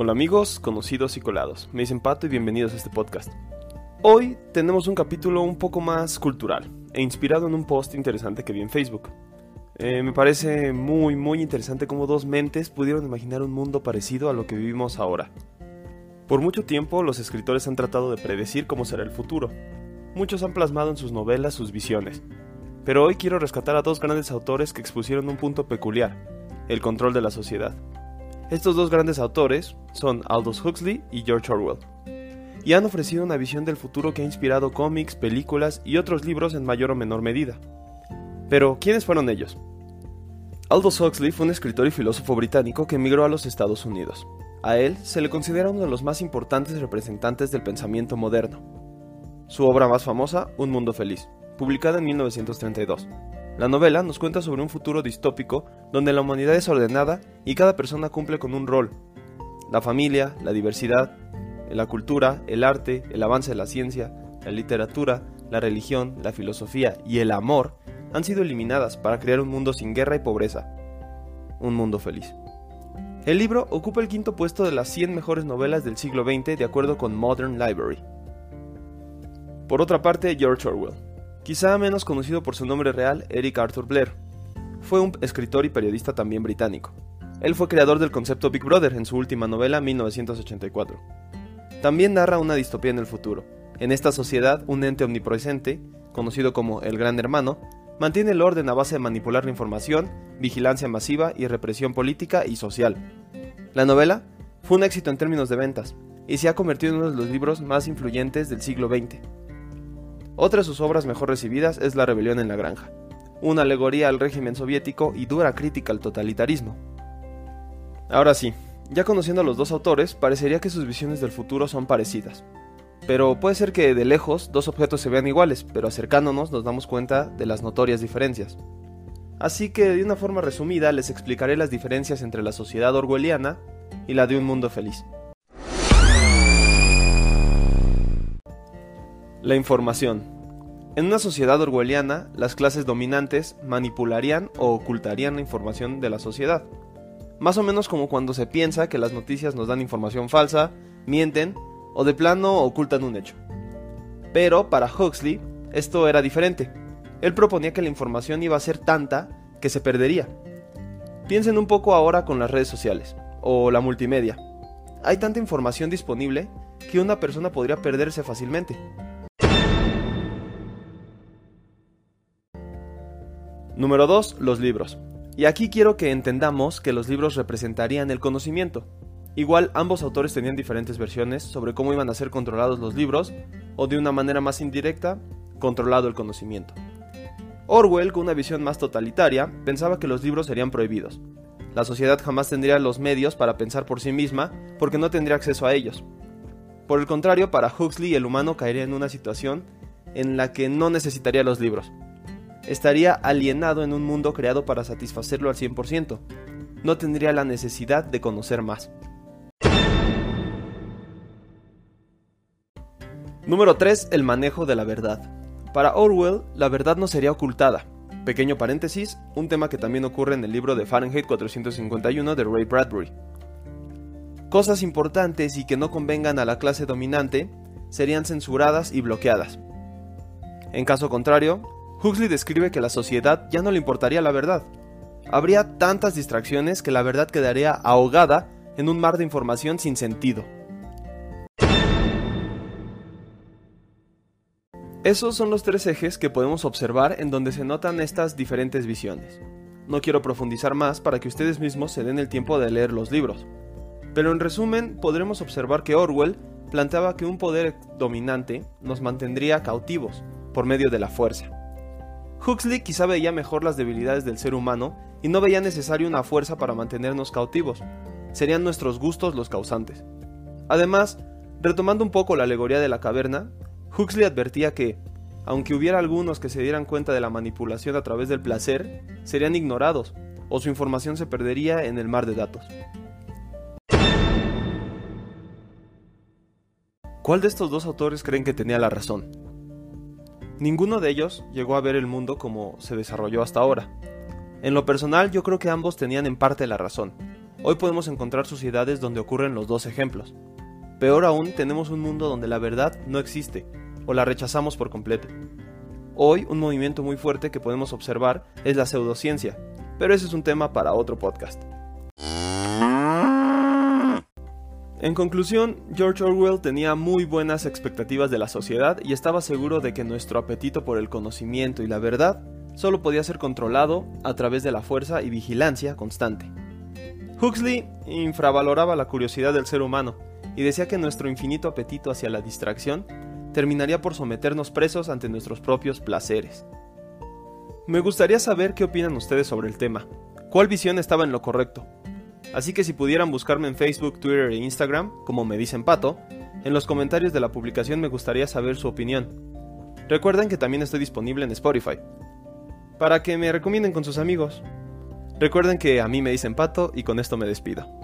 Hola amigos, conocidos y colados. Me dicen Pato y bienvenidos a este podcast. Hoy tenemos un capítulo un poco más cultural e inspirado en un post interesante que vi en Facebook. Eh, me parece muy muy interesante cómo dos mentes pudieron imaginar un mundo parecido a lo que vivimos ahora. Por mucho tiempo los escritores han tratado de predecir cómo será el futuro. Muchos han plasmado en sus novelas sus visiones. Pero hoy quiero rescatar a dos grandes autores que expusieron un punto peculiar, el control de la sociedad. Estos dos grandes autores son Aldous Huxley y George Orwell, y han ofrecido una visión del futuro que ha inspirado cómics, películas y otros libros en mayor o menor medida. Pero, ¿quiénes fueron ellos? Aldous Huxley fue un escritor y filósofo británico que emigró a los Estados Unidos. A él se le considera uno de los más importantes representantes del pensamiento moderno. Su obra más famosa, Un Mundo Feliz, publicada en 1932. La novela nos cuenta sobre un futuro distópico donde la humanidad es ordenada y cada persona cumple con un rol. La familia, la diversidad, la cultura, el arte, el avance de la ciencia, la literatura, la religión, la filosofía y el amor han sido eliminadas para crear un mundo sin guerra y pobreza. Un mundo feliz. El libro ocupa el quinto puesto de las 100 mejores novelas del siglo XX de acuerdo con Modern Library. Por otra parte, George Orwell quizá menos conocido por su nombre real, Eric Arthur Blair. Fue un escritor y periodista también británico. Él fue creador del concepto Big Brother en su última novela 1984. También narra una distopía en el futuro. En esta sociedad, un ente omnipresente, conocido como el Gran Hermano, mantiene el orden a base de manipular la información, vigilancia masiva y represión política y social. La novela fue un éxito en términos de ventas y se ha convertido en uno de los libros más influyentes del siglo XX. Otra de sus obras mejor recibidas es La rebelión en la granja, una alegoría al régimen soviético y dura crítica al totalitarismo. Ahora sí, ya conociendo a los dos autores, parecería que sus visiones del futuro son parecidas. Pero puede ser que de lejos dos objetos se vean iguales, pero acercándonos nos damos cuenta de las notorias diferencias. Así que de una forma resumida les explicaré las diferencias entre la sociedad orwelliana y la de un mundo feliz. La información. En una sociedad orwelliana, las clases dominantes manipularían o ocultarían la información de la sociedad. Más o menos como cuando se piensa que las noticias nos dan información falsa, mienten o de plano ocultan un hecho. Pero para Huxley, esto era diferente. Él proponía que la información iba a ser tanta que se perdería. Piensen un poco ahora con las redes sociales o la multimedia. Hay tanta información disponible que una persona podría perderse fácilmente. Número 2. Los libros. Y aquí quiero que entendamos que los libros representarían el conocimiento. Igual ambos autores tenían diferentes versiones sobre cómo iban a ser controlados los libros, o de una manera más indirecta, controlado el conocimiento. Orwell, con una visión más totalitaria, pensaba que los libros serían prohibidos. La sociedad jamás tendría los medios para pensar por sí misma porque no tendría acceso a ellos. Por el contrario, para Huxley el humano caería en una situación en la que no necesitaría los libros, estaría alienado en un mundo creado para satisfacerlo al 100%. No tendría la necesidad de conocer más. Número 3. El manejo de la verdad. Para Orwell, la verdad no sería ocultada. Pequeño paréntesis, un tema que también ocurre en el libro de Fahrenheit 451 de Ray Bradbury. Cosas importantes y que no convengan a la clase dominante serían censuradas y bloqueadas. En caso contrario, Huxley describe que la sociedad ya no le importaría la verdad. Habría tantas distracciones que la verdad quedaría ahogada en un mar de información sin sentido. Esos son los tres ejes que podemos observar en donde se notan estas diferentes visiones. No quiero profundizar más para que ustedes mismos se den el tiempo de leer los libros. Pero en resumen, podremos observar que Orwell planteaba que un poder dominante nos mantendría cautivos por medio de la fuerza. Huxley quizá veía mejor las debilidades del ser humano y no veía necesario una fuerza para mantenernos cautivos. Serían nuestros gustos los causantes. Además, retomando un poco la alegoría de la caverna, Huxley advertía que, aunque hubiera algunos que se dieran cuenta de la manipulación a través del placer, serían ignorados, o su información se perdería en el mar de datos. ¿Cuál de estos dos autores creen que tenía la razón? Ninguno de ellos llegó a ver el mundo como se desarrolló hasta ahora. En lo personal yo creo que ambos tenían en parte la razón. Hoy podemos encontrar sociedades donde ocurren los dos ejemplos. Peor aún, tenemos un mundo donde la verdad no existe, o la rechazamos por completo. Hoy, un movimiento muy fuerte que podemos observar es la pseudociencia, pero ese es un tema para otro podcast. En conclusión, George Orwell tenía muy buenas expectativas de la sociedad y estaba seguro de que nuestro apetito por el conocimiento y la verdad solo podía ser controlado a través de la fuerza y vigilancia constante. Huxley infravaloraba la curiosidad del ser humano y decía que nuestro infinito apetito hacia la distracción terminaría por someternos presos ante nuestros propios placeres. Me gustaría saber qué opinan ustedes sobre el tema. ¿Cuál visión estaba en lo correcto? Así que si pudieran buscarme en Facebook, Twitter e Instagram, como me dicen Pato, en los comentarios de la publicación me gustaría saber su opinión. Recuerden que también estoy disponible en Spotify, para que me recomienden con sus amigos. Recuerden que a mí me dicen Pato y con esto me despido.